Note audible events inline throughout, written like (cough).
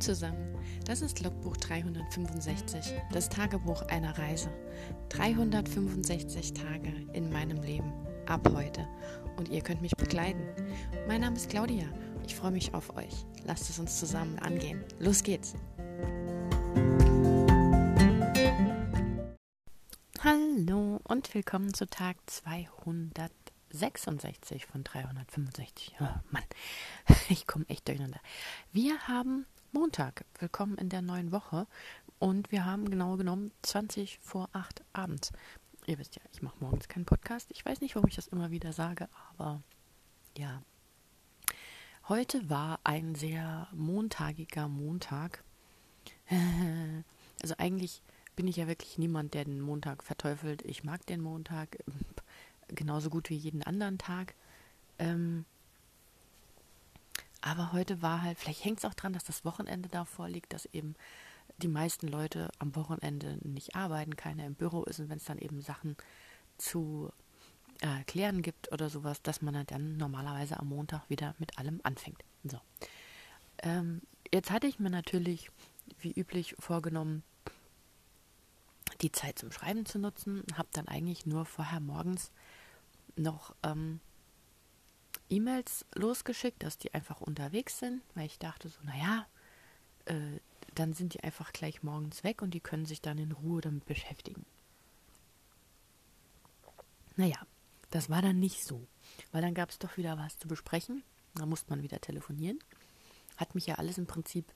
Zusammen, das ist Logbuch 365, das Tagebuch einer Reise. 365 Tage in meinem Leben, ab heute. Und ihr könnt mich begleiten. Mein Name ist Claudia, ich freue mich auf euch. Lasst es uns zusammen angehen. Los geht's! Hallo und willkommen zu Tag 266 von 365. Oh Mann, (laughs) ich komme echt durcheinander. Wir haben Montag. Willkommen in der neuen Woche. Und wir haben genau genommen 20 vor 8 abends. Ihr wisst ja, ich mache morgens keinen Podcast. Ich weiß nicht, warum ich das immer wieder sage, aber ja. Heute war ein sehr montagiger Montag. (laughs) Also eigentlich bin ich ja wirklich niemand, der den Montag verteufelt. Ich mag den Montag genauso gut wie jeden anderen Tag. Ähm, aber heute war halt, vielleicht hängt es auch daran, dass das Wochenende davor liegt, dass eben die meisten Leute am Wochenende nicht arbeiten, keiner im Büro ist und wenn es dann eben Sachen zu äh, klären gibt oder sowas, dass man dann normalerweise am Montag wieder mit allem anfängt. So. Ähm, jetzt hatte ich mir natürlich, wie üblich, vorgenommen, die Zeit zum Schreiben zu nutzen, habe dann eigentlich nur vorher morgens noch ähm, E-Mails losgeschickt, dass die einfach unterwegs sind, weil ich dachte so, naja, äh, dann sind die einfach gleich morgens weg und die können sich dann in Ruhe damit beschäftigen. Naja, das war dann nicht so, weil dann gab es doch wieder was zu besprechen. Da musste man wieder telefonieren. Hat mich ja alles im Prinzip,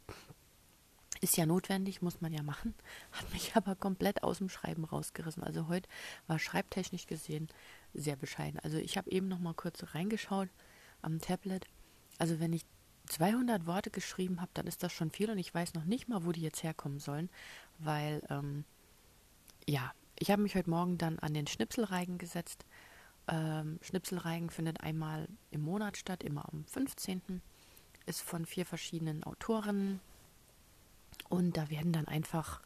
ist ja notwendig, muss man ja machen, (laughs) hat mich aber komplett aus dem Schreiben rausgerissen. Also heute war schreibtechnisch gesehen sehr bescheiden. Also ich habe eben noch mal kurz reingeschaut am Tablet. Also wenn ich 200 Worte geschrieben habe, dann ist das schon viel und ich weiß noch nicht mal, wo die jetzt herkommen sollen, weil ähm, ja, ich habe mich heute Morgen dann an den Schnipselreigen gesetzt. Ähm, Schnipselreigen findet einmal im Monat statt, immer am 15. Ist von vier verschiedenen Autorinnen und da werden dann einfach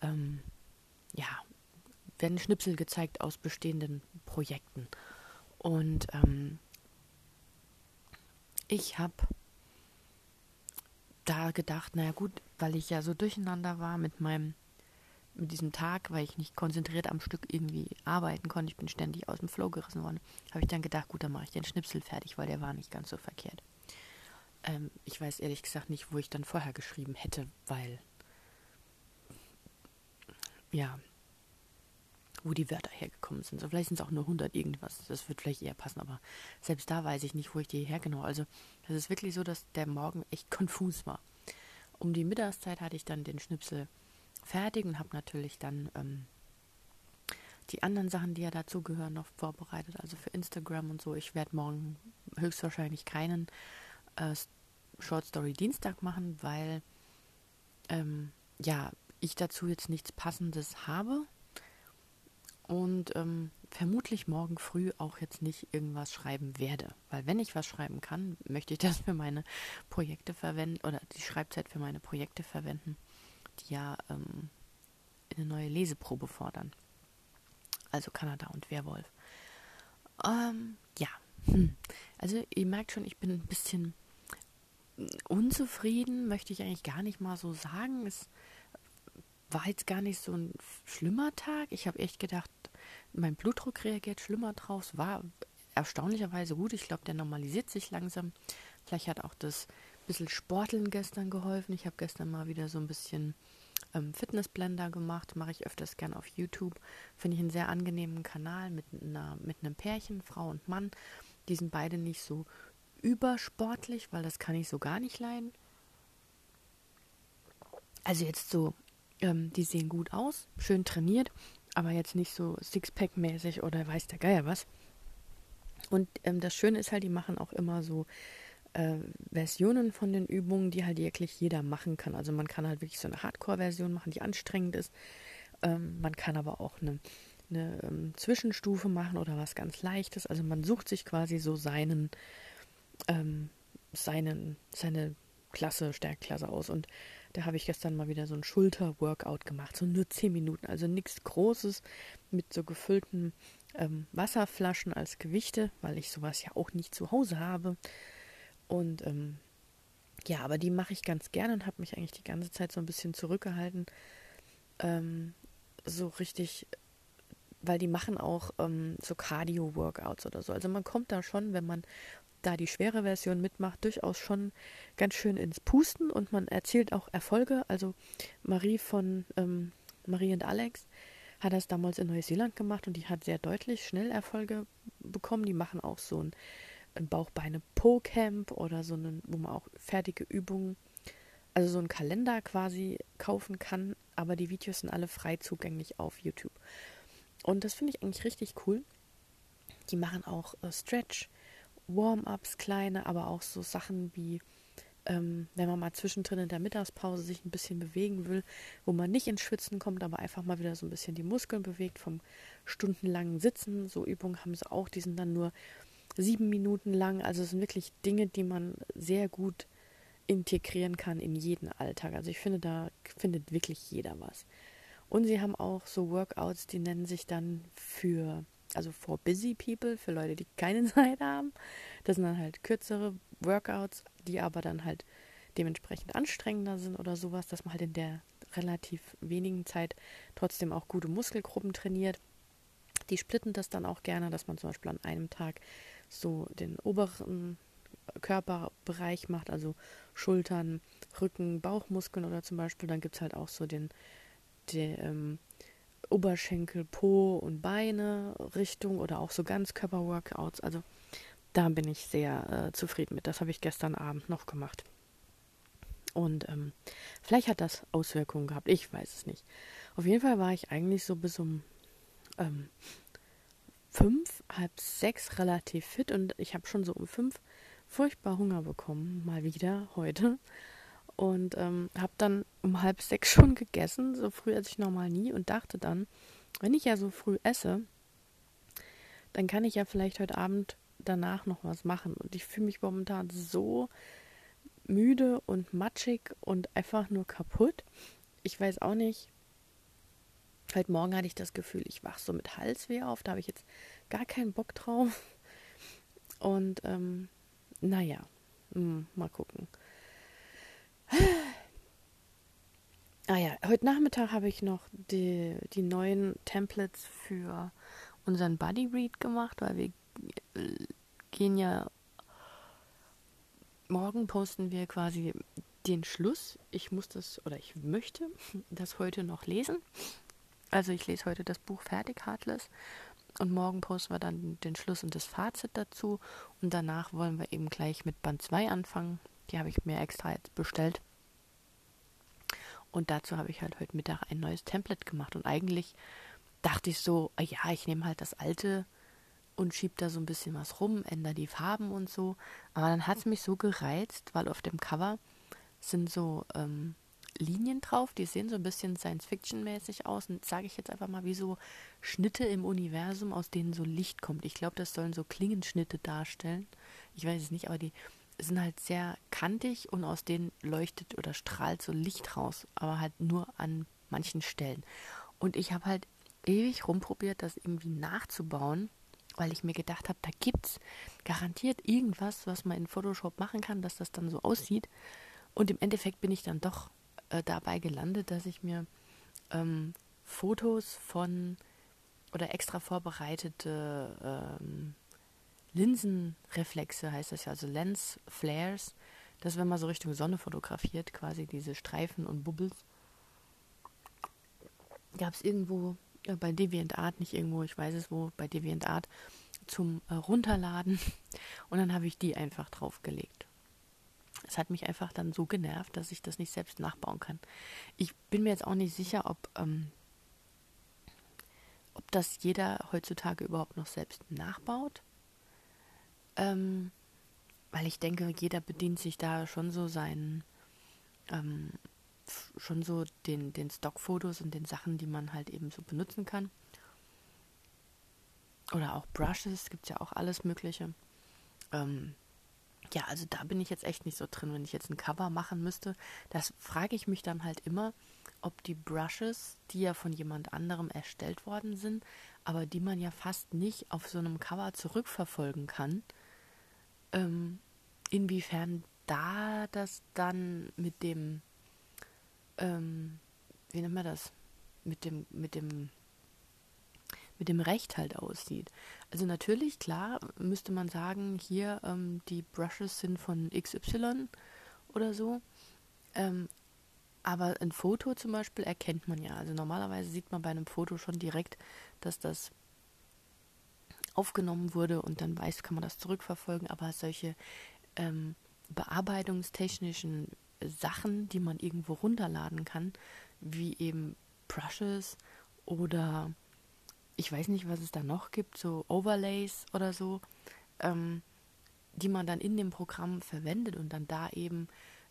ähm, ja werden Schnipsel gezeigt aus bestehenden Projekten. Und ähm, ich habe da gedacht, naja gut, weil ich ja so durcheinander war mit meinem, mit diesem Tag, weil ich nicht konzentriert am Stück irgendwie arbeiten konnte, ich bin ständig aus dem Flow gerissen worden, habe ich dann gedacht, gut, dann mache ich den Schnipsel fertig, weil der war nicht ganz so verkehrt. Ähm, ich weiß ehrlich gesagt nicht, wo ich dann vorher geschrieben hätte, weil ja, wo die Wörter hergekommen sind. So, vielleicht sind es auch nur 100 irgendwas. Das wird vielleicht eher passen, aber selbst da weiß ich nicht, wo ich die hergenommen habe. Also, es ist wirklich so, dass der Morgen echt konfus war. Um die Mittagszeit hatte ich dann den Schnipsel fertig und habe natürlich dann ähm, die anderen Sachen, die ja dazugehören, noch vorbereitet. Also für Instagram und so. Ich werde morgen höchstwahrscheinlich keinen äh, Short Story Dienstag machen, weil ähm, ja ich dazu jetzt nichts Passendes habe und ähm, vermutlich morgen früh auch jetzt nicht irgendwas schreiben werde. Weil wenn ich was schreiben kann, möchte ich (laughs) das für meine Projekte verwenden oder die Schreibzeit für meine Projekte verwenden, die ja ähm, eine neue Leseprobe fordern. Also Kanada und Werwolf. Ähm, ja. Hm. Also ihr merkt schon, ich bin ein bisschen unzufrieden, möchte ich eigentlich gar nicht mal so sagen. Es war jetzt gar nicht so ein schlimmer Tag. Ich habe echt gedacht, mein Blutdruck reagiert schlimmer drauf. Es war erstaunlicherweise gut. Ich glaube, der normalisiert sich langsam. Vielleicht hat auch das bisschen Sporteln gestern geholfen. Ich habe gestern mal wieder so ein bisschen ähm, Fitnessblender gemacht. Mache ich öfters gern auf YouTube. Finde ich einen sehr angenehmen Kanal mit, einer, mit einem Pärchen, Frau und Mann. Die sind beide nicht so übersportlich, weil das kann ich so gar nicht leiden. Also jetzt so, ähm, die sehen gut aus, schön trainiert, aber jetzt nicht so Sixpack-mäßig oder weiß der Geier was. Und ähm, das Schöne ist halt, die machen auch immer so äh, Versionen von den Übungen, die halt wirklich jeder machen kann. Also man kann halt wirklich so eine Hardcore-Version machen, die anstrengend ist. Ähm, man kann aber auch eine, eine ähm, Zwischenstufe machen oder was ganz Leichtes. Also man sucht sich quasi so seinen, ähm, seinen, seine Klasse, Stärkklasse aus. Und da habe ich gestern mal wieder so ein Schulter-Workout gemacht, so nur 10 Minuten, also nichts Großes mit so gefüllten ähm, Wasserflaschen als Gewichte, weil ich sowas ja auch nicht zu Hause habe. Und ähm, ja, aber die mache ich ganz gerne und habe mich eigentlich die ganze Zeit so ein bisschen zurückgehalten. Ähm, so richtig, weil die machen auch ähm, so Cardio-Workouts oder so. Also man kommt da schon, wenn man da die schwere Version mitmacht, durchaus schon ganz schön ins Pusten und man erzielt auch Erfolge. Also Marie von ähm, Marie und Alex hat das damals in Neuseeland gemacht und die hat sehr deutlich schnell Erfolge bekommen. Die machen auch so ein, ein Bauchbeine-Po-Camp oder so einen, wo man auch fertige Übungen, also so einen Kalender quasi kaufen kann, aber die Videos sind alle frei zugänglich auf YouTube. Und das finde ich eigentlich richtig cool. Die machen auch äh, Stretch, Warm-ups, kleine, aber auch so Sachen wie ähm, wenn man mal zwischendrin in der Mittagspause sich ein bisschen bewegen will, wo man nicht ins Schwitzen kommt, aber einfach mal wieder so ein bisschen die Muskeln bewegt vom stundenlangen Sitzen. So Übungen haben sie auch, die sind dann nur sieben Minuten lang. Also es sind wirklich Dinge, die man sehr gut integrieren kann in jeden Alltag. Also ich finde, da findet wirklich jeder was. Und sie haben auch so Workouts, die nennen sich dann für, also for busy people, für Leute, die keine (laughs) Zeit haben. Das sind dann halt kürzere Workouts, die aber dann halt dementsprechend anstrengender sind oder sowas, dass man halt in der relativ wenigen Zeit trotzdem auch gute Muskelgruppen trainiert. Die splitten das dann auch gerne, dass man zum Beispiel an einem Tag so den oberen Körperbereich macht, also Schultern, Rücken, Bauchmuskeln oder zum Beispiel. Dann gibt es halt auch so den, den ähm, Oberschenkel, Po und Beine Richtung oder auch so Ganzkörper-Workouts. Also da bin ich sehr äh, zufrieden mit. Das habe ich gestern Abend noch gemacht. Und ähm, vielleicht hat das Auswirkungen gehabt. Ich weiß es nicht. Auf jeden Fall war ich eigentlich so bis um ähm, fünf, halb sechs relativ fit und ich habe schon so um fünf furchtbar Hunger bekommen, mal wieder heute. Und ähm, habe dann um halb sechs schon gegessen, so früh als ich normal nie und dachte dann, wenn ich ja so früh esse, dann kann ich ja vielleicht heute Abend danach noch was machen. Und ich fühle mich momentan so müde und matschig und einfach nur kaputt. Ich weiß auch nicht. Heute Morgen hatte ich das Gefühl, ich wach so mit Halsweh auf. Da habe ich jetzt gar keinen Bock drauf. Und ähm, naja, mh, hm, mal gucken. Ah ja, heute Nachmittag habe ich noch die, die neuen Templates für unseren Buddy Read gemacht, weil wir gehen ja morgen posten wir quasi den Schluss. Ich muss das oder ich möchte (laughs) das heute noch lesen. Also ich lese heute das Buch fertig, Heartless. Und morgen posten wir dann den Schluss und das Fazit dazu. Und danach wollen wir eben gleich mit Band 2 anfangen. Die habe ich mir extra jetzt bestellt. Und dazu habe ich halt heute Mittag ein neues Template gemacht. Und eigentlich dachte ich so, ja, ich nehme halt das alte und schiebt da so ein bisschen was rum, ändere die Farben und so. Aber dann hat es mich so gereizt, weil auf dem Cover sind so ähm, Linien drauf, die sehen so ein bisschen Science-Fiction-mäßig aus und sage ich jetzt einfach mal wie so Schnitte im Universum, aus denen so Licht kommt. Ich glaube, das sollen so Klingenschnitte darstellen. Ich weiß es nicht, aber die sind halt sehr kantig und aus denen leuchtet oder strahlt so Licht raus, aber halt nur an manchen Stellen. Und ich habe halt ewig rumprobiert, das irgendwie nachzubauen weil ich mir gedacht habe, da gibt es garantiert irgendwas, was man in Photoshop machen kann, dass das dann so aussieht. Und im Endeffekt bin ich dann doch äh, dabei gelandet, dass ich mir ähm, Fotos von oder extra vorbereitete ähm, Linsenreflexe, heißt das ja, also Lens Flares, dass wenn man so Richtung Sonne fotografiert, quasi diese Streifen und Bubbles, gab es irgendwo äh, bei DeviantArt, nicht irgendwo, ich weiß es wo, bei DeviantArt zum äh, Runterladen. (laughs) Und dann habe ich die einfach draufgelegt. Es hat mich einfach dann so genervt, dass ich das nicht selbst nachbauen kann. Ich bin mir jetzt auch nicht sicher, ob, ähm, ob das jeder heutzutage überhaupt noch selbst nachbaut. Ähm, weil ich denke, jeder bedient sich da schon so seinen ähm, schon so den, den Stockfotos und den Sachen, die man halt eben so benutzen kann. Oder auch Brushes, gibt es ja auch alles Mögliche. Ähm, ja, also da bin ich jetzt echt nicht so drin. Wenn ich jetzt ein Cover machen müsste, das frage ich mich dann halt immer, ob die Brushes, die ja von jemand anderem erstellt worden sind, aber die man ja fast nicht auf so einem Cover zurückverfolgen kann, ähm, inwiefern da das dann mit dem, ähm, wie nennt man das, mit dem, mit dem, mit dem Recht halt aussieht. Also natürlich, klar, müsste man sagen, hier ähm, die Brushes sind von XY oder so. Ähm, aber ein Foto zum Beispiel erkennt man ja. Also normalerweise sieht man bei einem Foto schon direkt, dass das aufgenommen wurde und dann weiß, kann man das zurückverfolgen. Aber solche ähm, bearbeitungstechnischen Sachen, die man irgendwo runterladen kann, wie eben Brushes oder ich weiß nicht, was es da noch gibt, so Overlays oder so, ähm, die man dann in dem Programm verwendet und dann da eben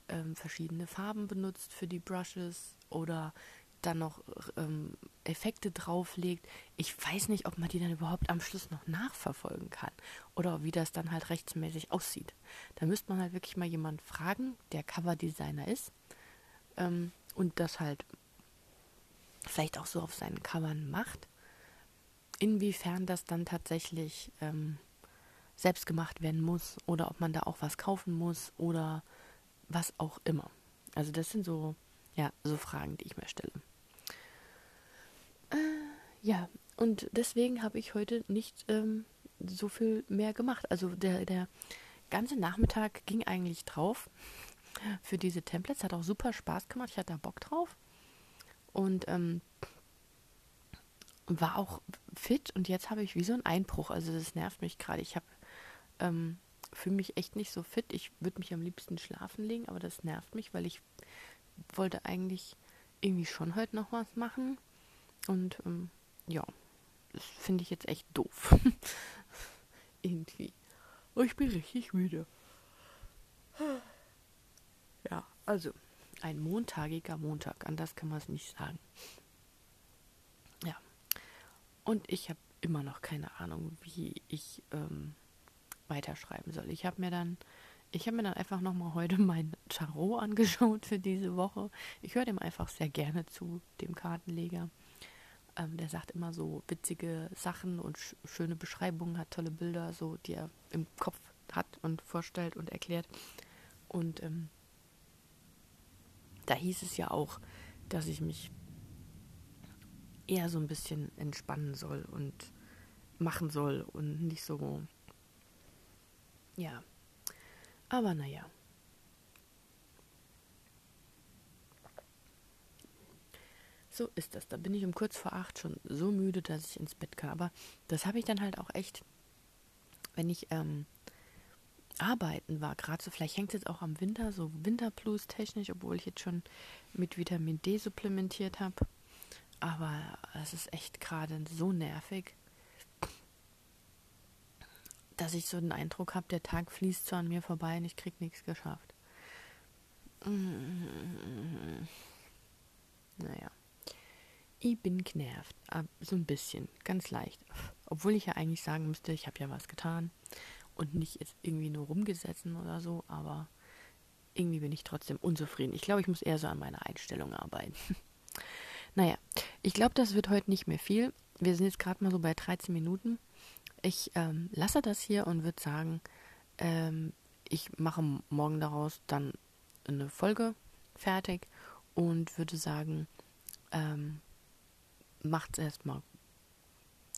ähm, verschiedene Farben benutzt für die Brushes oder dann noch ähm, Effekte drauflegt. Ich weiß nicht, ob man die dann überhaupt am Schluss noch nachverfolgen kann oder wie das dann halt rechtsmäßig aussieht. Da müsste man halt wirklich mal jemanden fragen, der Coverdesigner ist ähm, und das halt vielleicht auch so auf seinen Covern macht. Inwiefern das dann tatsächlich ähm, selbst gemacht werden muss oder ob man da auch was kaufen muss oder was auch immer. Also das sind so, ja, so Fragen, die ich mir stelle. Ja, und deswegen habe ich heute nicht ähm, so viel mehr gemacht. Also der, der ganze Nachmittag ging eigentlich drauf für diese Templates. Hat auch super Spaß gemacht. Ich hatte da Bock drauf. Und ähm, war auch fit. Und jetzt habe ich wie so einen Einbruch. Also das nervt mich gerade. Ich habe ähm, fühle mich echt nicht so fit. Ich würde mich am liebsten schlafen legen, aber das nervt mich, weil ich wollte eigentlich irgendwie schon heute noch was machen. Und ähm, ja, das finde ich jetzt echt doof. (laughs) irgendwie. Ich bin richtig müde. Ja, also ein montagiger Montag, anders kann man es nicht sagen. Ja. Und ich habe immer noch keine Ahnung, wie ich ähm, weiterschreiben soll. Ich habe mir dann, ich habe mir dann einfach nochmal heute (laughs) mein Tarot angeschaut für diese Woche. Ich höre dem einfach sehr gerne zu, dem Kartenleger. Ähm, der sagt immer so witzige Sachen und sch schöne Beschreibungen, hat tolle Bilder, so die er im Kopf hat und vorstellt und erklärt. Und ähm, da hieß es ja auch, dass ich mich eher so ein bisschen entspannen soll und machen soll und nicht so ja. Aber naja. So ist das. Da bin ich um kurz vor acht schon so müde, dass ich ins Bett kann. Aber das habe ich dann halt auch echt, wenn ich ähm, arbeiten war, gerade so, vielleicht hängt es jetzt auch am Winter, so Winterplus technisch, obwohl ich jetzt schon mit Vitamin D supplementiert habe. Aber es ist echt gerade so nervig dass ich so den Eindruck habe, der Tag fließt so an mir vorbei und ich krieg nichts geschafft. Naja. Ich bin genervt. So ein bisschen. Ganz leicht. Obwohl ich ja eigentlich sagen müsste, ich habe ja was getan. Und nicht jetzt irgendwie nur rumgesetzt oder so. Aber irgendwie bin ich trotzdem unzufrieden. Ich glaube, ich muss eher so an meiner Einstellung arbeiten. (laughs) naja. Ich glaube, das wird heute nicht mehr viel. Wir sind jetzt gerade mal so bei 13 Minuten ich ähm, lasse das hier und würde sagen, ähm, ich mache morgen daraus dann eine Folge fertig und würde sagen, ähm, macht es erstmal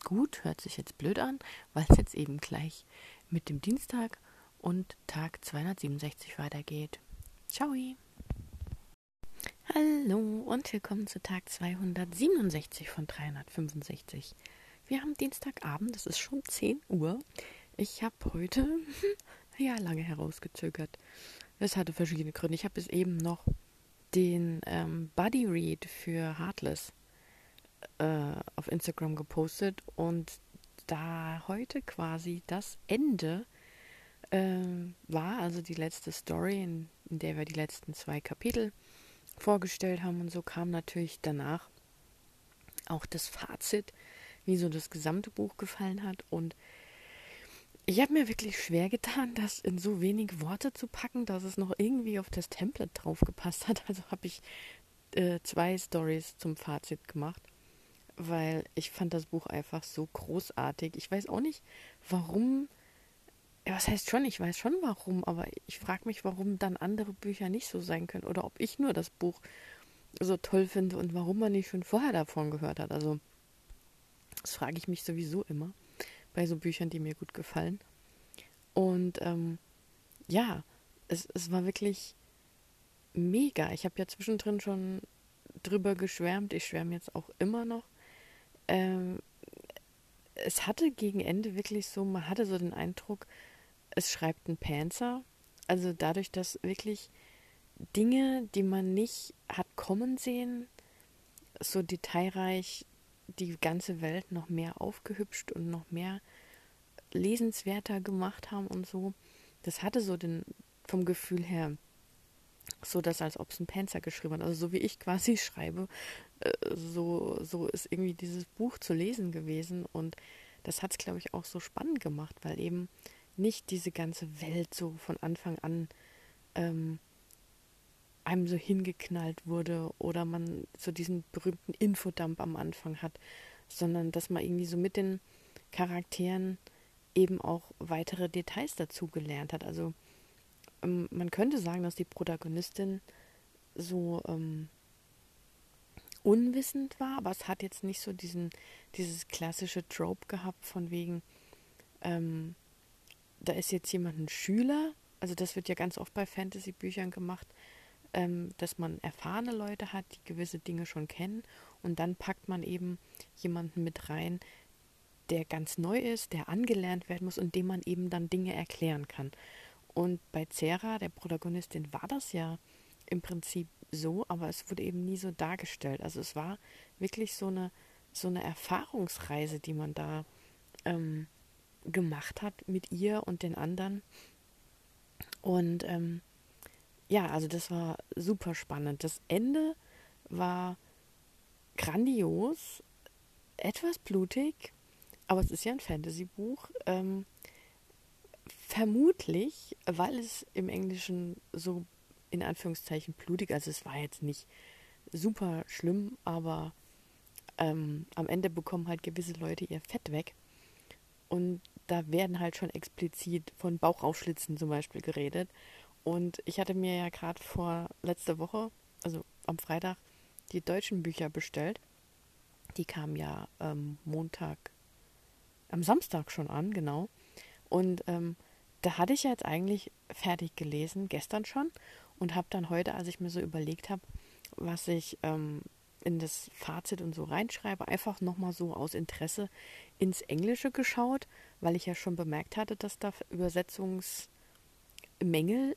gut, hört sich jetzt blöd an, weil es jetzt eben gleich mit dem Dienstag und Tag 267 weitergeht. Ciao! Hallo und willkommen zu Tag 267 von 365. Wir haben Dienstagabend, es ist schon 10 Uhr. Ich habe heute (laughs) ja lange herausgezögert. Es hatte verschiedene Gründe. Ich habe bis eben noch den ähm, Buddy Read für Heartless äh, auf Instagram gepostet und da heute quasi das Ende äh, war, also die letzte Story, in, in der wir die letzten zwei Kapitel vorgestellt haben und so kam natürlich danach auch das Fazit wie so das gesamte Buch gefallen hat. Und ich habe mir wirklich schwer getan, das in so wenig Worte zu packen, dass es noch irgendwie auf das Template drauf gepasst hat. (laughs) Also habe ich äh, zwei Stories zum Fazit gemacht, weil ich fand das Buch einfach so großartig. Ich weiß auch nicht, warum Ja, was heißt schon? Ich weiß schon warum, aber ich frage mich, warum dann andere Bücher nicht so sein können oder ob ich nur das Buch so toll finde und warum man nicht schon vorher davon gehört hat. Also, das frage ich mich sowieso immer bei so Büchern, die mir gut gefallen. Und ähm, ja, es, es war wirklich mega. Ich habe ja zwischendrin schon drüber geschwärmt. Ich schwärme jetzt auch immer noch. Ähm, es hatte gegen Ende wirklich so, man hatte so den Eindruck, es schreibt ein Panzer. Also dadurch, dass wirklich Dinge, die man nicht hat kommen sehen, so detailreich die ganze Welt noch mehr aufgehübscht und noch mehr lesenswerter gemacht haben und so. Das hatte so den, vom Gefühl her, so dass als ob es ein Panzer geschrieben hat. Also so wie ich quasi (laughs) schreibe, äh, so, so ist irgendwie dieses Buch zu lesen gewesen. Und das hat es, glaube ich, auch so spannend gemacht, weil eben nicht diese ganze Welt so von Anfang an ähm, einem so hingeknallt wurde oder man so diesen berühmten Infodump am Anfang hat, sondern dass man irgendwie so mit den Charakteren eben auch weitere Details dazu gelernt hat. Also ähm, man könnte sagen, dass die Protagonistin so ähm, unwissend war, aber es hat jetzt nicht so diesen, dieses klassische Trope gehabt von wegen, ähm, da ist jetzt jemand ein Schüler, also das wird ja ganz oft bei Fantasy-Büchern gemacht, ähm, dass man erfahrene Leute hat, die gewisse Dinge schon kennen und dann packt man eben jemanden mit rein, der ganz neu ist, der angelernt werden muss und dem man eben dann Dinge erklären kann. Und bei Zera, der Protagonistin, war das ja im Prinzip so, aber es wurde eben nie so dargestellt. Also es war wirklich so eine, so eine Erfahrungsreise, die man da ähm, gemacht hat mit ihr und den anderen. Und ähm, ja, also das war super spannend. Das Ende war grandios, etwas blutig, aber es ist ja ein Fantasy-Buch. Ähm, vermutlich, weil es im Englischen so in Anführungszeichen blutig, also es war jetzt nicht super schlimm, aber ähm, am Ende bekommen halt gewisse Leute ihr Fett weg. Und da werden halt schon explizit von Bauchaufschlitzen zum Beispiel geredet. Und ich hatte mir ja gerade vor letzter Woche, also am Freitag, die deutschen Bücher bestellt. Die kamen ja ähm, Montag am Samstag schon an, genau. Und ähm, da hatte ich ja jetzt eigentlich fertig gelesen, gestern schon, und habe dann heute, als ich mir so überlegt habe, was ich ähm, in das Fazit und so reinschreibe, einfach nochmal so aus Interesse ins Englische geschaut, weil ich ja schon bemerkt hatte, dass da Übersetzungsmängel,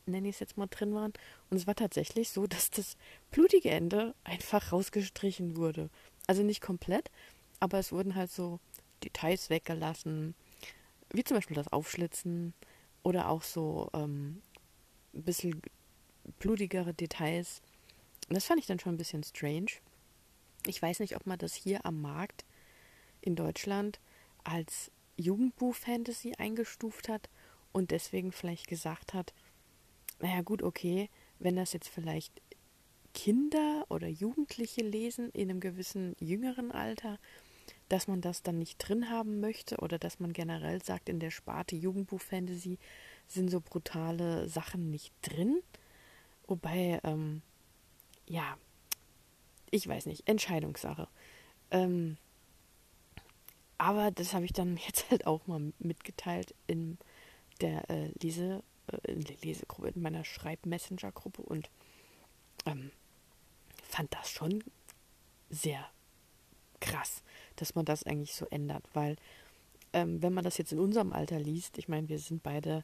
nenne ich es jetzt mal, drin waren. Und es war tatsächlich so, dass das blutige Ende einfach rausgestrichen wurde. Also nicht komplett, aber es wurden halt so Details weggelassen, wie zum Beispiel das Aufschlitzen oder auch so ähm, ein bisschen blutigere Details. Das fand ich dann schon ein bisschen strange. Ich weiß nicht, ob man das hier am Markt in Deutschland als Jugendbuch-Fantasy eingestuft hat und deswegen vielleicht gesagt hat, naja gut, okay, wenn das jetzt vielleicht Kinder oder Jugendliche lesen in einem gewissen jüngeren Alter, dass man das dann nicht drin haben möchte oder dass man generell sagt, in der Sparte Jugendbuch-Fantasy sind so brutale Sachen nicht drin. Wobei, ähm, ja, ich weiß nicht, Entscheidungssache. Ähm, aber das habe ich dann (laughs) jetzt halt auch mal mitgeteilt in der äh, Lese, äh, in der Lesegruppe, in meiner Schreib-Messenger-Gruppe und ähm, fand das schon sehr krass dass man das eigentlich so ändert, weil ähm, wenn man das jetzt in unserem Alter liest, ich meine, wir sind beide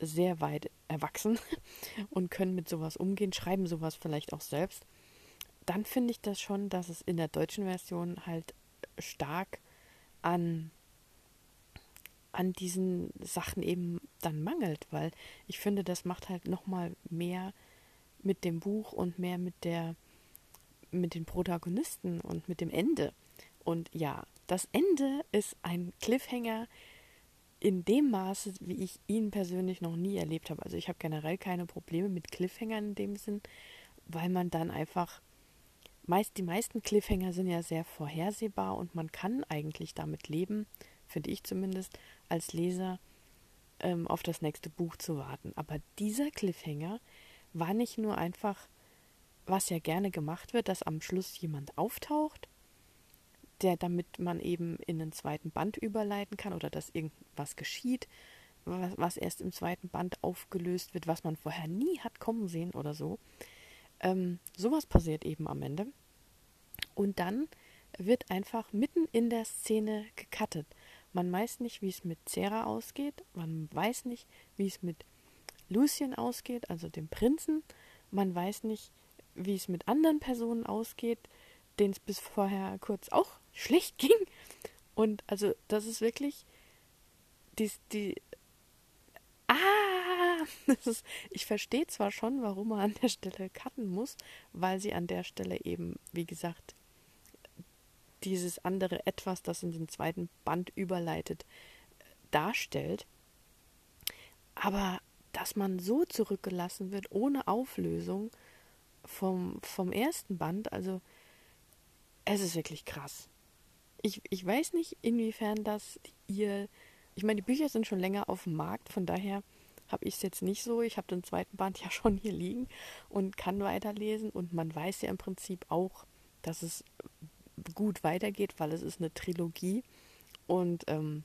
sehr weit erwachsen (laughs) und können mit sowas umgehen, schreiben sowas vielleicht auch selbst, dann finde ich das schon, dass es in der deutschen Version halt stark an an diesen Sachen eben dann mangelt, weil ich finde, das macht halt noch mal mehr mit dem Buch und mehr mit der mit den Protagonisten und mit dem Ende. Und ja, das Ende ist ein Cliffhanger in dem Maße, wie ich ihn persönlich noch nie erlebt habe. Also ich habe generell keine Probleme mit Cliffhangern in dem Sinn, weil man dann einfach meist die meisten Cliffhanger sind ja sehr vorhersehbar und man kann eigentlich damit leben, finde ich zumindest als Leser, ähm, auf das nächste Buch zu warten. Aber dieser Cliffhanger war nicht nur einfach, was ja gerne gemacht wird, dass am Schluss jemand auftaucht, der damit man eben in den zweiten Band überleiten kann oder dass irgendwas geschieht, was, was erst im zweiten Band aufgelöst wird, was man vorher nie hat kommen sehen oder so. Ähm, sowas passiert eben am Ende. Und dann wird einfach mitten in der Szene gecuttet. Man weiß nicht, wie es mit Sarah ausgeht. Man weiß nicht, wie es mit Lucien ausgeht, also dem Prinzen. Man weiß nicht, wie es mit anderen Personen ausgeht, denen es bis vorher kurz auch schlecht ging. Und also das ist wirklich die, die Ah, (laughs) ist, ich verstehe zwar schon, warum man an der Stelle cutten muss, weil sie an der Stelle eben, wie gesagt, dieses andere Etwas, das in den zweiten Band überleitet, darstellt. Aber dass man so zurückgelassen wird, ohne Auflösung vom, vom ersten Band, also es ist wirklich krass. Ich, ich weiß nicht, inwiefern das ihr. Ich meine, die Bücher sind schon länger auf dem Markt, von daher habe ich es jetzt nicht so. Ich habe den zweiten Band (laughs) ja schon hier liegen und kann weiterlesen. Und man weiß ja im Prinzip auch, dass es gut weitergeht, weil es ist eine Trilogie. Und ähm,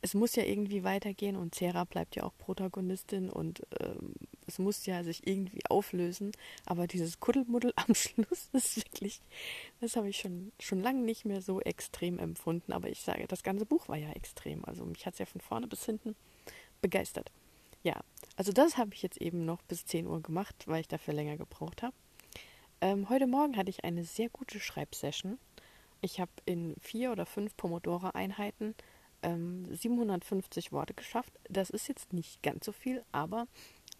es muss ja irgendwie weitergehen und Sarah bleibt ja auch Protagonistin und ähm, es muss ja sich irgendwie auflösen. Aber dieses Kuddelmuddel (laughs) am Schluss ist wirklich, das habe ich schon, schon lange nicht mehr so extrem empfunden. Aber ich sage, das ganze Buch war ja extrem. Also mich hat es ja von vorne bis hinten begeistert. Ja, also das habe ich jetzt eben noch bis 10 Uhr gemacht, weil ich dafür länger gebraucht habe. Ähm, heute Morgen hatte ich eine sehr gute Schreibsession. Ich habe in vier oder fünf Pomodoro-Einheiten ähm, 750 Worte geschafft. Das ist jetzt nicht ganz so viel, aber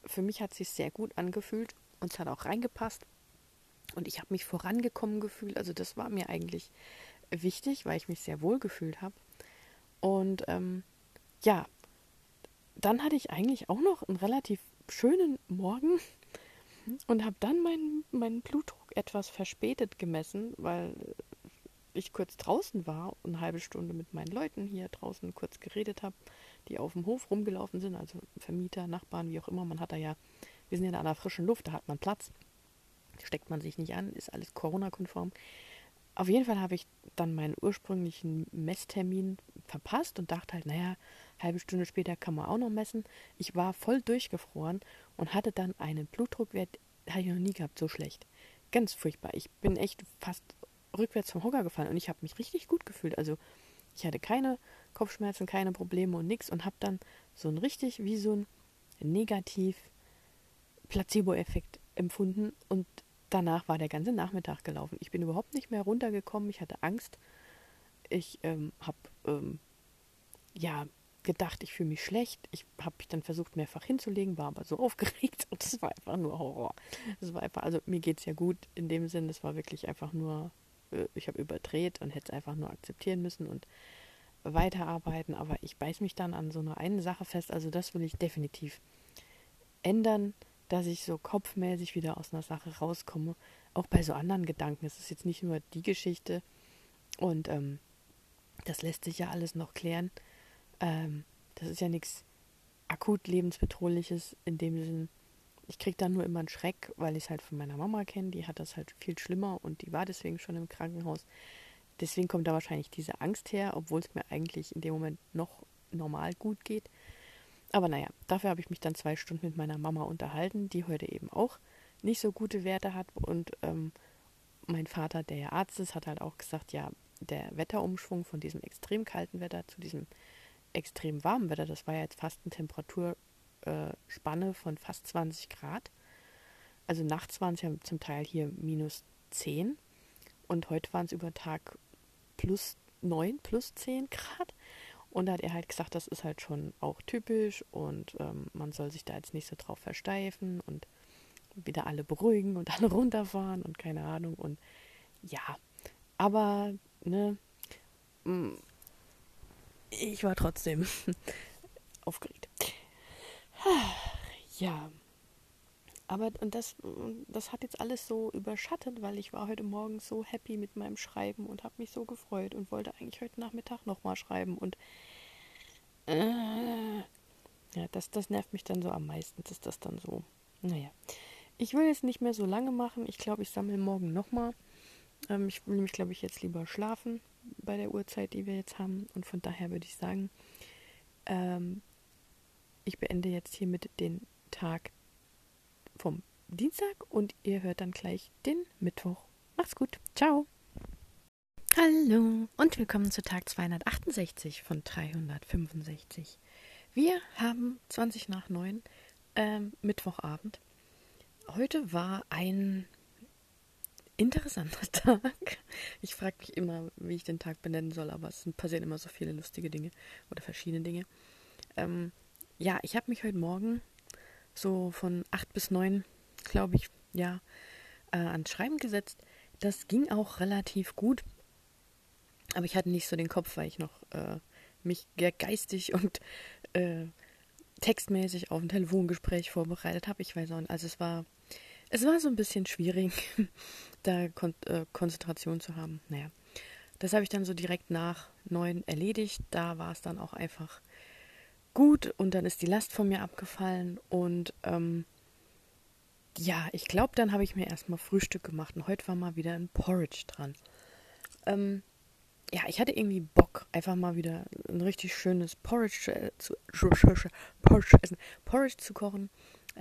für mich hat es sich sehr gut angefühlt und es hat auch reingepasst. Und ich habe mich vorangekommen gefühlt. Also das war mir eigentlich wichtig, weil ich mich sehr wohl gefühlt habe. Und ähm, ja, dann hatte ich eigentlich auch noch einen relativ schönen Morgen (laughs) und habe dann meinen, meinen Blutdruck etwas verspätet gemessen, weil ich kurz draußen war und eine halbe Stunde mit meinen Leuten hier draußen kurz geredet habe, die auf dem Hof rumgelaufen sind, also Vermieter, Nachbarn, wie auch immer. Man hat da ja, wir sind ja an der frischen Luft, da hat man Platz, steckt man sich nicht an, ist alles Corona-konform. Auf jeden Fall habe ich dann meinen ursprünglichen Messtermin verpasst und dachte halt, naja, halbe Stunde später kann man auch noch messen. Ich war voll durchgefroren und hatte dann einen Blutdruckwert, habe ich noch nie gehabt, so schlecht. Ganz furchtbar. Ich bin echt fast rückwärts vom Hocker gefallen und ich habe mich richtig gut gefühlt. Also ich hatte keine Kopfschmerzen, keine Probleme und nichts und habe dann so ein richtig wie so ein negativ Placebo-Effekt empfunden und danach war der ganze Nachmittag gelaufen. Ich bin überhaupt nicht mehr runtergekommen. Ich hatte Angst. Ich ähm, habe ähm, ja gedacht, ich fühle mich schlecht. Ich habe mich dann versucht, mehrfach hinzulegen, war aber so (laughs) aufgeregt und es war einfach nur Horror. Es war einfach, also mir geht es ja gut in dem Sinn, es war wirklich einfach nur, ich habe überdreht und hätte es einfach nur akzeptieren müssen und weiterarbeiten, aber ich beiß mich dann an so einer einen Sache fest, also das will ich definitiv ändern, dass ich so kopfmäßig wieder aus einer Sache rauskomme, auch bei so anderen Gedanken. Es ist jetzt nicht nur die Geschichte und ähm, das lässt sich ja alles noch klären. Ähm, das ist ja nichts akut lebensbedrohliches in dem Sinn. Ich kriege dann nur immer einen Schreck, weil ich es halt von meiner Mama kenne. Die hat das halt viel schlimmer und die war deswegen schon im Krankenhaus. Deswegen kommt da wahrscheinlich diese Angst her, obwohl es mir eigentlich in dem Moment noch normal gut geht. Aber naja, dafür habe ich mich dann zwei Stunden mit meiner Mama unterhalten, die heute eben auch nicht so gute Werte hat. Und ähm, mein Vater, der ja Arzt ist, hat halt auch gesagt, ja, der Wetterumschwung von diesem extrem kalten Wetter zu diesem extrem warmen Wetter, das war ja jetzt fast eine Temperaturspanne äh, von fast 20 Grad. Also nachts waren es ja zum Teil hier minus 10 und heute waren es über Tag plus 9, plus 10 Grad. Und da hat er halt gesagt, das ist halt schon auch typisch und ähm, man soll sich da jetzt nicht so drauf versteifen und wieder alle beruhigen und alle (laughs) runterfahren und keine Ahnung. Und ja, aber ne, mm, ich war trotzdem (laughs) aufgeregt. Ja. Aber und das, das hat jetzt alles so überschattet, weil ich war heute Morgen so happy mit meinem Schreiben und habe mich so gefreut und wollte eigentlich heute Nachmittag nochmal schreiben. Und Äh, ja, das, das nervt mich dann so am meisten, ist das dann so. Naja. Ich will jetzt nicht mehr so lange machen. Ich glaube, ich sammle morgen nochmal. Ähm, ich will nämlich, glaube ich, jetzt lieber schlafen bei der Uhrzeit, die wir jetzt haben. Und von daher würde ich sagen, ähm, ich beende jetzt hiermit den Tag vom Dienstag und ihr hört dann gleich den Mittwoch. Macht's gut. Ciao. Hallo und willkommen zu Tag 268 von 365. Wir haben 20 nach 9 ähm, Mittwochabend. Heute war ein interessanter (laughs) Tag. Ich frage mich immer, wie ich den Tag benennen soll, aber es passieren immer so viele lustige Dinge oder verschiedene Dinge. Ähm, ja, ich habe mich heute Morgen so von 8 bis 9, glaube ich, ja, äh, ans Schreiben gesetzt. Das ging auch relativ gut. Aber ich hatte nicht so den Kopf, weil ich noch äh, mich geistig und äh, textmäßig auf ein Telefongespräch vorbereitet habe. Ich weiß auch nicht. Also es war, es war so ein bisschen schwierig, (laughs) da Kon äh, Konzentration zu haben. Naja, das habe ich dann so direkt nach neun erledigt. Da war es dann auch einfach gut und dann ist die Last von mir abgefallen und ähm, ja, ich glaube, dann habe ich mir erstmal Frühstück gemacht und heute war mal wieder ein Porridge dran. Ähm, ja, ich hatte irgendwie Bock, einfach mal wieder ein richtig schönes Porridge zu, Porridge, essen, Porridge zu kochen.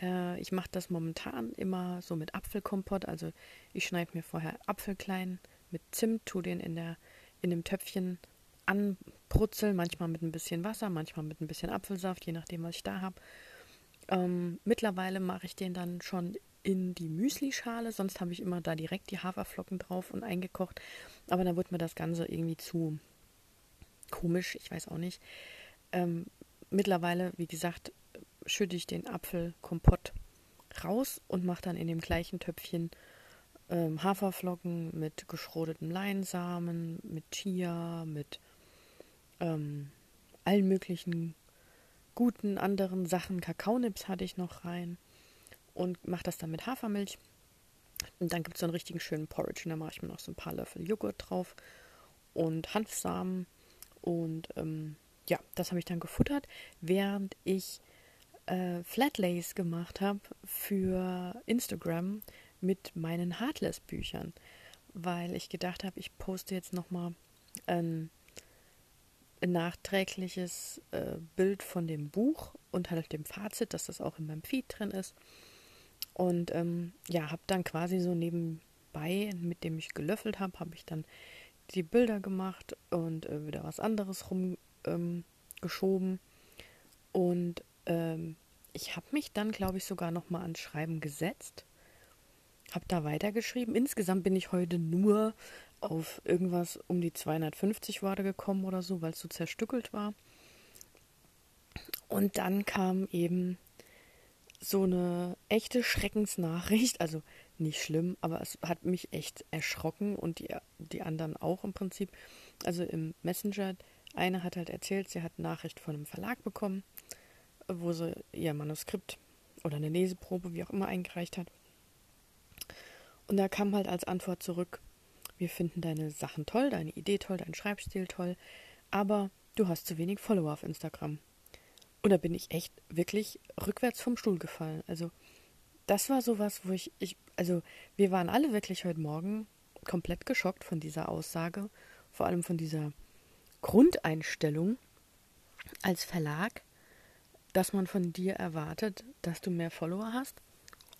Äh, ich mache das momentan immer so mit Apfelkompott. Also ich schneide mir vorher Apfel klein mit Zimt, tue den in, der, in dem Töpfchen anbrutzeln, manchmal mit ein bisschen Wasser, manchmal mit ein bisschen Apfelsaft, je nachdem, was ich da habe. Ähm, mittlerweile mache ich den dann schon in die Müslischale, sonst habe ich immer da direkt die Haferflocken drauf und eingekocht. Aber dann wird mir das Ganze irgendwie zu komisch, ich weiß auch nicht. Ähm, mittlerweile, wie gesagt, schütte ich den Apfelkompott raus und mache dann in dem gleichen Töpfchen ähm, Haferflocken mit geschrotetem Leinsamen, mit Chia, mit ähm, allen möglichen guten anderen Sachen. Kakaonips hatte ich noch rein und mache das dann mit Hafermilch. Und dann gibt es so einen richtigen schönen Porridge. Und da mache ich mir noch so ein paar Löffel Joghurt drauf und Hanfsamen. Und ähm, ja, das habe ich dann gefuttert, während ich äh, Flatlays gemacht habe für Instagram mit meinen Heartless-Büchern. Weil ich gedacht habe, ich poste jetzt nochmal ein, ein nachträgliches äh, Bild von dem Buch und halt dem Fazit, dass das auch in meinem Feed drin ist. Und ähm, ja, habe dann quasi so nebenbei, mit dem ich gelöffelt habe, habe ich dann die Bilder gemacht und äh, wieder was anderes rumgeschoben. Ähm, und ähm, ich habe mich dann, glaube ich, sogar noch mal ans Schreiben gesetzt. Habe da weitergeschrieben. Insgesamt bin ich heute nur auf irgendwas um die 250 Worte gekommen oder so, weil es so zerstückelt war. Und dann kam eben so eine echte Schreckensnachricht. (laughs) Also nicht schlimm, aber es hat mich echt erschrocken und die, die anderen auch im Prinzip. Also im Messenger, eine hat halt erzählt, sie hat Nachricht von einem Verlag bekommen, wo sie ihr Manuskript oder eine Leseprobe, wie auch immer, eingereicht hat. Und da kam halt als Antwort zurück, wir finden deine Sachen toll, deine Idee toll, dein Schreibstil toll, aber du hast zu wenig Follower auf Instagram. Und da bin ich echt wirklich rückwärts vom Stuhl gefallen. Also, das war sowas, wo ich, ich, also, wir waren alle wirklich heute Morgen komplett geschockt von dieser Aussage, vor allem von dieser Grundeinstellung als Verlag, dass man von dir erwartet, dass du mehr Follower hast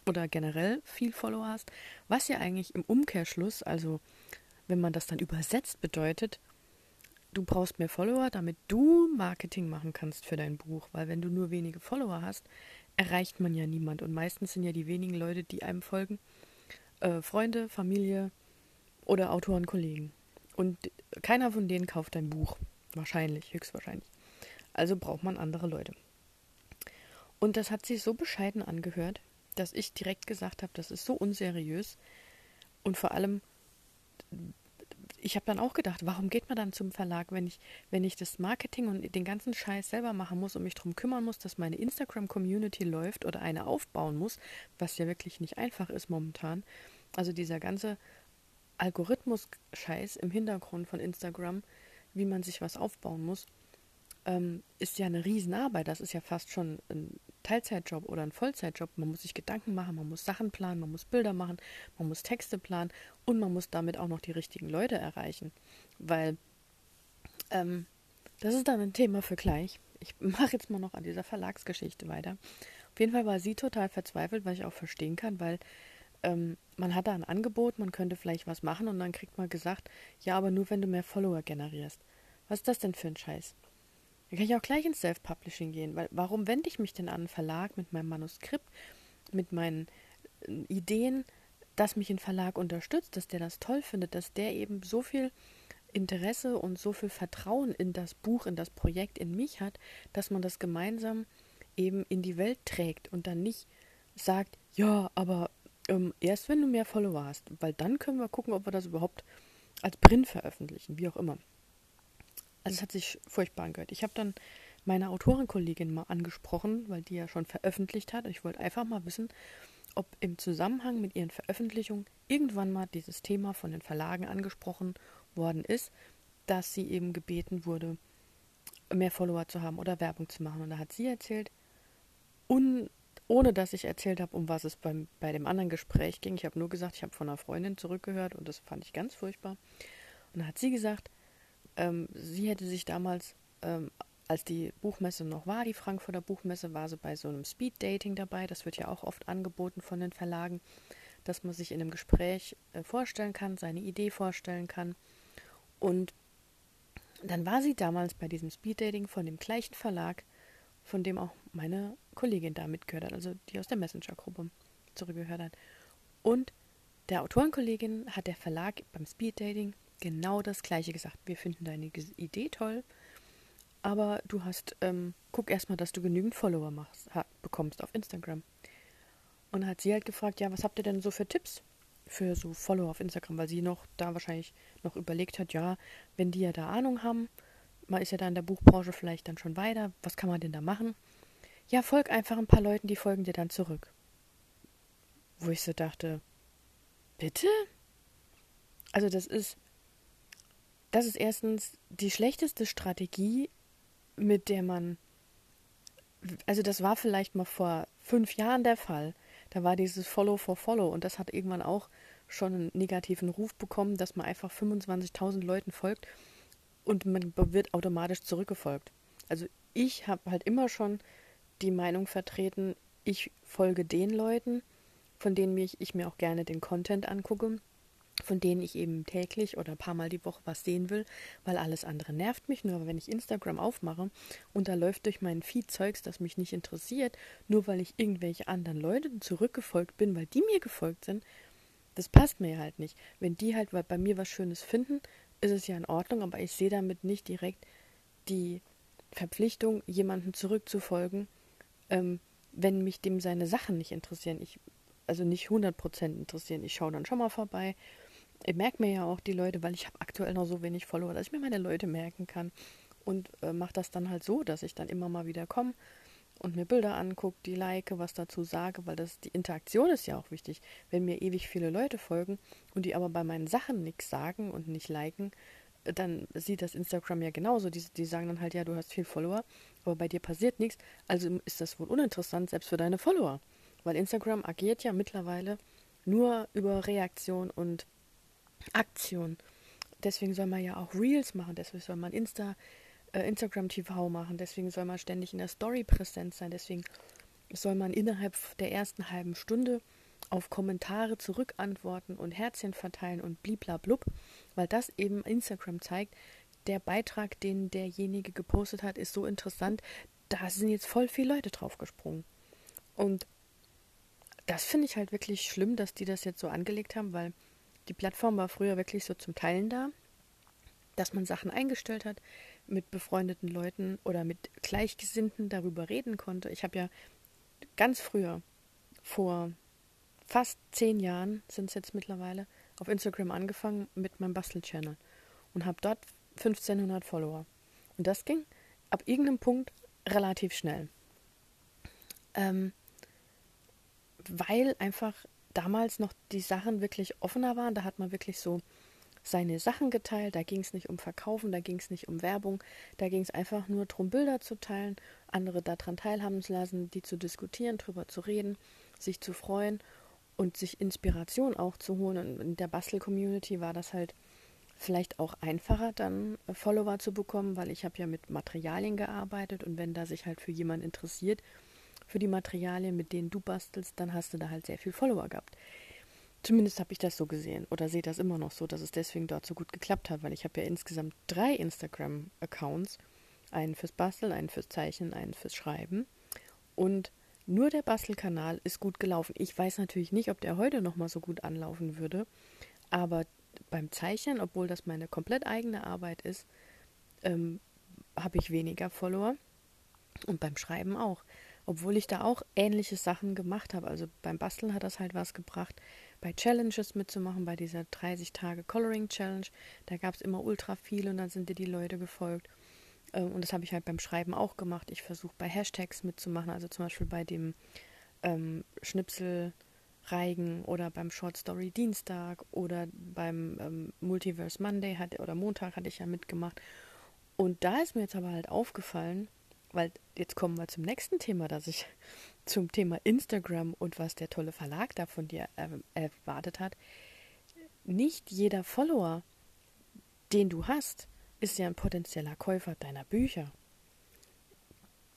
oder generell viel Follower hast, was ja eigentlich im Umkehrschluss, also wenn man das dann übersetzt, bedeutet, du brauchst mehr Follower, damit du Marketing machen kannst für dein Buch. Weil wenn du nur wenige Follower hast, erreicht man ja niemand. Und meistens sind ja die wenigen Leute, die einem folgen, äh, Freunde, Familie oder Autoren, Kollegen. Und keiner von denen kauft dein Buch. Wahrscheinlich, höchstwahrscheinlich. Also braucht man andere Leute. Und das hat sich so bescheiden angehört, dass ich direkt gesagt habe, das ist so unseriös. Und vor allem ich habe dann auch gedacht, warum geht man dann zum Verlag, wenn ich, wenn ich das Marketing und den ganzen Scheiß selber machen muss und mich darum kümmern muss, dass meine Instagram-Community läuft oder eine aufbauen muss, was ja wirklich nicht einfach ist momentan. Also dieser ganze Algorithmus-Scheiß im Hintergrund von Instagram, wie man sich was aufbauen muss. ähm, ist ja eine Riesenarbeit. Das ist ja fast schon ein Teilzeitjob oder ein Vollzeitjob. Man muss sich Gedanken machen, man muss Sachen planen, man muss Bilder machen, man muss Texte planen und man muss damit auch noch die richtigen Leute erreichen. Weil ähm, das ist dann ein Thema für gleich. Ich (laughs) mache jetzt mal noch an dieser Verlagsgeschichte weiter. Auf jeden Fall war sie total verzweifelt, was ich auch verstehen kann, weil ähm, man hat da ein Angebot, man könnte vielleicht was machen und dann kriegt man gesagt, ja, aber nur wenn du mehr Follower generierst. Was ist das denn für ein Scheiß? Dann kann ich auch gleich ins Self-Publishing gehen, weil warum wende ich mich denn an einen Verlag mit meinem Manuskript, mit meinen äh, Ideen, dass mich ein Verlag unterstützt, dass der das toll findet, dass der eben so viel Interesse und so viel Vertrauen in das Buch, in das Projekt, in mich hat, dass man das gemeinsam eben in die Welt trägt und dann nicht sagt, ja, aber ähm, erst wenn du mehr Follower hast, weil dann können wir gucken, ob wir das überhaupt als Print veröffentlichen, wie auch immer. Also es hat sich furchtbar angehört. Ich habe dann meine Autorenkollegin mal angesprochen, weil die ja schon veröffentlicht hat. Ich wollte einfach mal wissen, ob im Zusammenhang mit ihren Veröffentlichungen irgendwann mal dieses Thema von den Verlagen angesprochen worden ist, dass sie eben gebeten wurde, mehr Follower zu haben oder Werbung zu machen. Und da hat sie erzählt, un, ohne dass ich erzählt habe, um was es beim, bei dem anderen Gespräch ging. Ich habe nur gesagt, ich habe von einer Freundin zurückgehört und das fand ich ganz furchtbar. Und da hat sie gesagt, ähm, sie hätte sich damals, ähm, als die Buchmesse noch war, die Frankfurter Buchmesse, war sie bei so einem Speed-Dating dabei. Das wird ja auch oft angeboten von den Verlagen, dass man sich in einem Gespräch äh, vorstellen kann, seine Idee vorstellen kann. Und dann war sie damals bei diesem Speeddating von dem gleichen Verlag, von dem auch meine Kollegin da mitgehört hat, also die aus der Messenger-Gruppe zurückgehört hat. Und der Autorenkollegin hat der Verlag beim Speeddating genau das gleiche gesagt. Wir finden deine Idee toll, aber du hast, ähm, guck erstmal, dass du genügend Follower machst, bekommst auf Instagram. Und hat sie halt gefragt, ja, was habt ihr denn so für Tipps? für so Follower auf Instagram, weil sie noch da wahrscheinlich noch überlegt hat, ja, wenn die ja da Ahnung haben, man ist ja da in der Buchbranche vielleicht dann schon weiter, was kann man denn da machen? Ja, folg einfach ein paar Leuten, die folgen dir dann zurück. Wo ich so dachte, bitte? Also das ist, das ist erstens die schlechteste Strategie, mit der man, also das war vielleicht mal vor fünf Jahren der Fall, da war dieses Follow for Follow und das hat irgendwann auch schon einen negativen Ruf bekommen, dass man einfach 25.000 Leuten folgt und man wird automatisch zurückgefolgt. Also ich habe halt immer schon die Meinung vertreten, ich folge den Leuten, von denen ich, ich mir auch gerne den Content angucke von denen ich eben täglich oder ein paar Mal die Woche was sehen will, weil alles andere nervt mich. Nur wenn ich Instagram aufmache und da läuft durch meinen Feed Zeugs, das mich nicht interessiert, nur weil ich irgendwelche anderen Leuten zurückgefolgt bin, weil die mir gefolgt sind, das passt mir halt nicht. Wenn die halt bei mir was Schönes finden, ist es ja in Ordnung, aber ich sehe damit nicht direkt die Verpflichtung, jemanden zurückzufolgen, ähm, wenn mich dem seine Sachen nicht interessieren. Ich, also nicht 100% interessieren. Ich schaue dann schon mal vorbei ich merke mir ja auch die Leute, weil ich habe aktuell noch so wenig Follower, dass ich mir meine Leute merken kann und äh, mache das dann halt so, dass ich dann immer mal wieder komme und mir Bilder angucke, die like, was dazu sage, weil das die Interaktion ist ja auch wichtig. Wenn mir ewig viele Leute folgen und die aber bei meinen Sachen nichts sagen und nicht liken, äh, dann sieht das Instagram ja genauso. Die, die sagen dann halt, ja, du hast viel Follower, aber bei dir passiert nichts. Also ist das wohl uninteressant, selbst für deine Follower. Weil Instagram agiert ja mittlerweile nur über Reaktion und Aktion. Deswegen soll man ja auch Reels machen, deswegen soll man Insta, äh, Instagram TV machen, deswegen soll man ständig in der Story präsent sein, deswegen soll man innerhalb der ersten halben Stunde auf Kommentare zurückantworten und Herzchen verteilen und bliblablub, weil das eben Instagram zeigt, der Beitrag, den derjenige gepostet hat, ist so interessant, da sind jetzt voll viele Leute draufgesprungen. Und das finde ich halt wirklich schlimm, dass die das jetzt so angelegt haben, weil die Plattform war früher wirklich so zum Teilen da, dass man Sachen eingestellt hat, mit befreundeten Leuten oder mit Gleichgesinnten darüber reden konnte. Ich habe ja ganz früher, vor fast zehn Jahren sind es jetzt mittlerweile, auf Instagram angefangen mit meinem Bastel-Channel und habe dort 1500 Follower. Und das ging ab irgendeinem Punkt relativ schnell. Ähm, weil einfach damals noch die Sachen wirklich offener waren. Da hat man wirklich so seine Sachen geteilt. Da ging es nicht um Verkaufen, da ging es nicht um Werbung, da ging es einfach nur darum, Bilder zu teilen, andere daran teilhaben zu lassen, die zu diskutieren, drüber zu reden, sich zu freuen und sich Inspiration auch zu holen. Und in der Bastel-Community war das halt vielleicht auch einfacher, dann Follower zu bekommen, weil ich habe ja mit Materialien gearbeitet und wenn da sich halt für jemand interessiert, für die Materialien, mit denen du bastelst, dann hast du da halt sehr viel Follower gehabt. Zumindest habe ich das so gesehen oder sehe das immer noch so, dass es deswegen dort so gut geklappt hat, weil ich habe ja insgesamt drei Instagram-Accounts. Einen fürs Basteln, einen fürs Zeichnen, einen fürs Schreiben. Und nur der Bastelkanal ist gut gelaufen. Ich weiß natürlich nicht, ob der heute nochmal so gut anlaufen würde, aber beim Zeichnen, obwohl das meine komplett eigene Arbeit ist, ähm, habe ich weniger Follower. Und beim Schreiben auch. Obwohl ich da auch ähnliche Sachen gemacht habe. Also beim Basteln hat das halt was gebracht bei Challenges mitzumachen, bei dieser 30 Tage Coloring Challenge. Da gab es immer ultra viel und dann sind dir die Leute gefolgt. Ähm, und das habe ich halt beim Schreiben auch gemacht. Ich versuche bei Hashtags mitzumachen, also zum Beispiel bei dem ähm, Schnipsel Reigen oder beim Short Story Dienstag oder beim ähm, Multiverse Monday hat, oder Montag hatte ich ja mitgemacht. Und da ist mir jetzt aber halt aufgefallen, weil jetzt kommen wir zum nächsten Thema, das ich zum Thema Instagram und was der tolle Verlag da von dir erwartet hat. Nicht jeder Follower, den du hast, ist ja ein potenzieller Käufer deiner Bücher.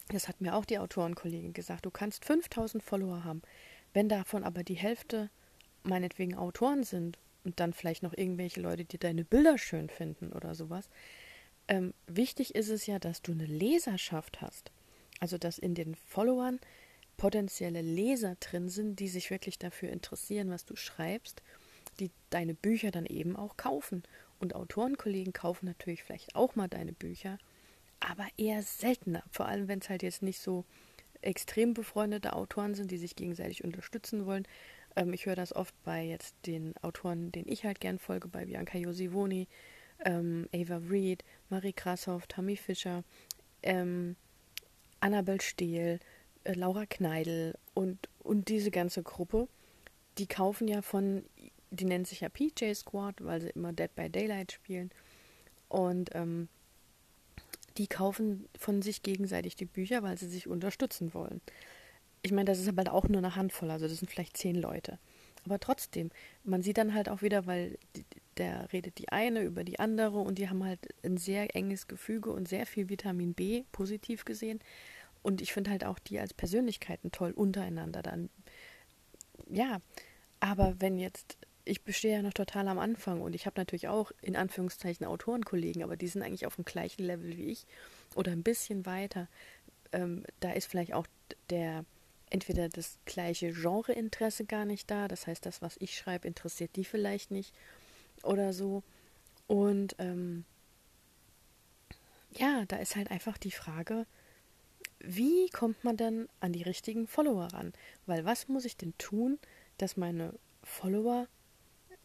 Das hat mir auch die Autorenkollegin gesagt. Du kannst 5000 Follower haben. Wenn davon aber die Hälfte meinetwegen Autoren sind und dann vielleicht noch irgendwelche Leute, die deine Bilder schön finden oder sowas, ähm, wichtig ist es ja, dass du eine Leserschaft hast. Also, dass in den Followern potenzielle Leser drin sind, die sich wirklich dafür interessieren, was du schreibst, die deine Bücher dann eben auch kaufen. Und Autorenkollegen kaufen natürlich vielleicht auch mal deine Bücher, aber eher seltener. Vor allem, wenn es halt jetzt nicht so extrem befreundete Autoren sind, die sich gegenseitig unterstützen wollen. Ähm, ich höre das oft bei jetzt den Autoren, denen ich halt gern folge, bei Bianca Josivoni, ähm, Ava Reed, Marie Krashoff, Tammy Fischer, ähm, Annabel Stehl, äh, Laura Kneidel und, und diese ganze Gruppe, die kaufen ja von, die nennen sich ja PJ Squad, weil sie immer Dead by Daylight spielen. Und ähm, die kaufen von sich gegenseitig die Bücher, weil sie sich unterstützen wollen. Ich meine, das ist aber auch nur eine Handvoll, also das sind vielleicht zehn Leute. Aber trotzdem, man sieht dann halt auch wieder, weil die, der redet die eine über die andere und die haben halt ein sehr enges Gefüge und sehr viel Vitamin B, positiv gesehen. Und ich finde halt auch die als Persönlichkeiten toll untereinander dann. Ja, aber wenn jetzt, ich bestehe ja noch total am Anfang und ich habe natürlich auch in Anführungszeichen Autorenkollegen, aber die sind eigentlich auf dem gleichen Level wie ich oder ein bisschen weiter. Ähm, da ist vielleicht auch der entweder das gleiche Genreinteresse gar nicht da, das heißt, das, was ich schreibe, interessiert die vielleicht nicht oder so. Und ähm, ja, da ist halt einfach die Frage, wie kommt man denn an die richtigen Follower ran? Weil was muss ich denn tun, dass meine Follower,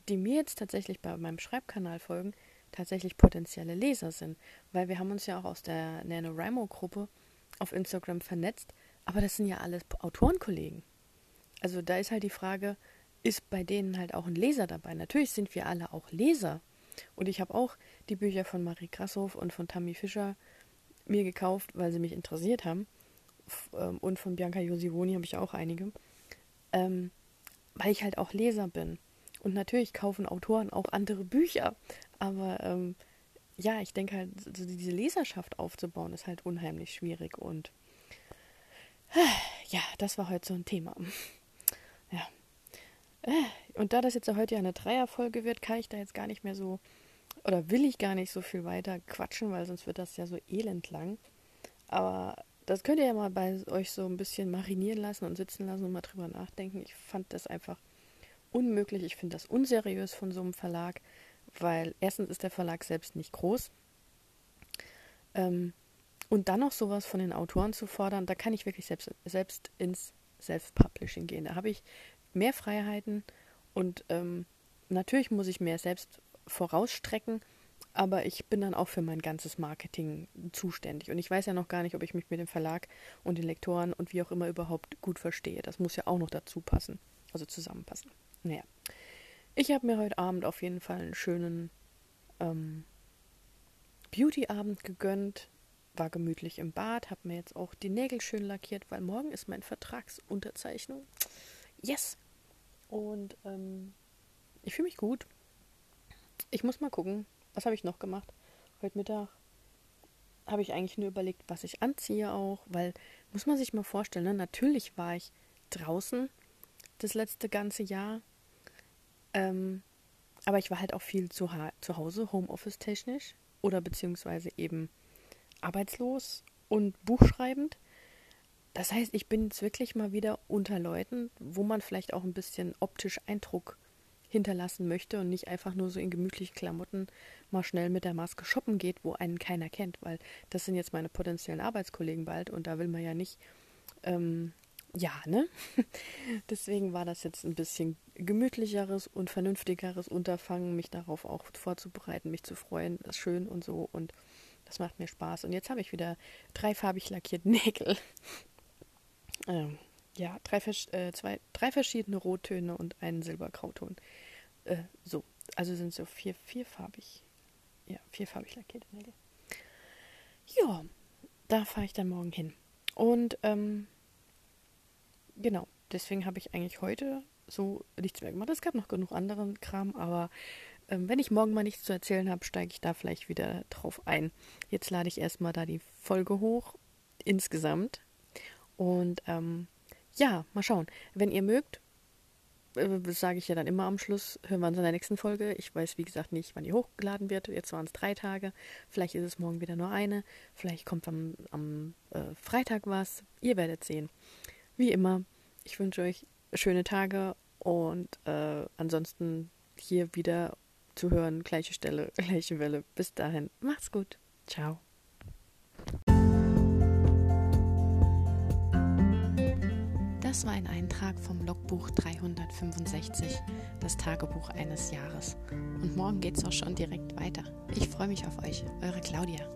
die mir jetzt tatsächlich bei meinem Schreibkanal folgen, tatsächlich potenzielle Leser sind? Weil wir haben uns ja auch aus der NaNoWriMo-Gruppe auf Instagram vernetzt, aber das sind ja alles Autorenkollegen. Also da ist halt die Frage, ist bei denen halt auch ein Leser dabei? Natürlich sind wir alle auch Leser. Und ich habe auch die Bücher von Marie Grashoff und von Tammy Fischer mir gekauft, weil sie mich interessiert haben. Ähm, und von Bianca Josivoni habe ich auch einige. Ähm, weil ich halt auch Leser bin. Und natürlich kaufen Autoren auch andere Bücher. Aber ähm, ja, ich denke halt, so diese Leserschaft aufzubauen, ist halt unheimlich schwierig. Und ja, das war heute so ein Thema. Ja. Und da das jetzt heute ja eine Dreierfolge wird, kann ich da jetzt gar nicht mehr so oder will ich gar nicht so viel weiter quatschen, weil sonst wird das ja so elend lang. Aber das könnt ihr ja mal bei euch so ein bisschen marinieren lassen und sitzen lassen und mal drüber nachdenken. Ich fand das einfach unmöglich. Ich finde das unseriös von so einem Verlag, weil erstens ist der Verlag selbst nicht groß. Ähm, und dann noch sowas von den Autoren zu fordern, da kann ich wirklich selbst, selbst ins Self-Publishing gehen. Da habe ich mehr Freiheiten und ähm, natürlich muss ich mehr selbst vorausstrecken, aber ich bin dann auch für mein ganzes Marketing zuständig. Und ich weiß ja noch gar nicht, ob ich mich mit dem Verlag und den Lektoren und wie auch immer überhaupt gut verstehe. Das muss ja auch noch dazu passen, also zusammenpassen. Naja. Ich habe mir heute Abend auf jeden Fall einen schönen ähm, Beauty-Abend gegönnt, war gemütlich im Bad, habe mir jetzt auch die Nägel schön lackiert, weil morgen ist mein Vertragsunterzeichnung. Yes! Und ähm, ich fühle mich gut. Ich muss mal gucken, was habe ich noch gemacht? Heute Mittag habe ich eigentlich nur überlegt, was ich anziehe auch, weil, muss man sich mal vorstellen, ne? natürlich war ich draußen das letzte ganze Jahr, ähm, aber ich war halt auch viel zu, zu Hause, Homeoffice technisch oder beziehungsweise eben arbeitslos und buchschreibend. Das heißt, ich bin jetzt wirklich mal wieder unter Leuten, wo man vielleicht auch ein bisschen optisch Eindruck hinterlassen möchte und nicht einfach nur so in gemütlichen Klamotten mal schnell mit der Maske shoppen geht, wo einen keiner kennt, weil das sind jetzt meine potenziellen Arbeitskollegen bald und da will man ja nicht, ähm, ja, ne? (laughs) Deswegen war das jetzt ein bisschen gemütlicheres und vernünftigeres Unterfangen, mich darauf auch vorzubereiten, mich zu freuen, ist schön und so und das macht mir Spaß. Und jetzt habe ich wieder dreifarbig lackierte (laughs) Nägel. ähm, ja, drei, äh, zwei, drei verschiedene Rottöne und einen Silbergrauton. Äh, so, also sind so vier, vierfarbig. Ja, vierfarbig lackierte Nägel. Ja, da fahre ich dann morgen hin. Und ähm, genau, deswegen habe ich eigentlich heute so nichts mehr gemacht. Es gab noch genug anderen Kram, aber wenn ich morgen mal nichts zu erzählen habe, steige ich da vielleicht wieder drauf ein. Jetzt lade ich erstmal da die Folge hoch, insgesamt. Und ähm, ja, mal schauen. Wenn ihr mögt, äh, sage ich ja dann immer am Schluss, hören wir uns in der nächsten Folge. Ich weiß, wie gesagt, nicht, wann die hochgeladen wird. Jetzt waren es drei Tage. Vielleicht ist es morgen wieder nur eine. Vielleicht kommt am, am äh, Freitag was. Ihr werdet sehen. Wie immer, ich wünsche euch schöne Tage und äh, ansonsten hier wieder zu hören. Gleiche Stelle, (laughs) gleiche Welle. Bis dahin, macht's gut. Ciao. Das war ein Eintrag vom Logbuch 365, das Tagebuch eines Jahres. Und morgen geht's auch schon direkt weiter. Ich freue mich auf euch, eure Claudia.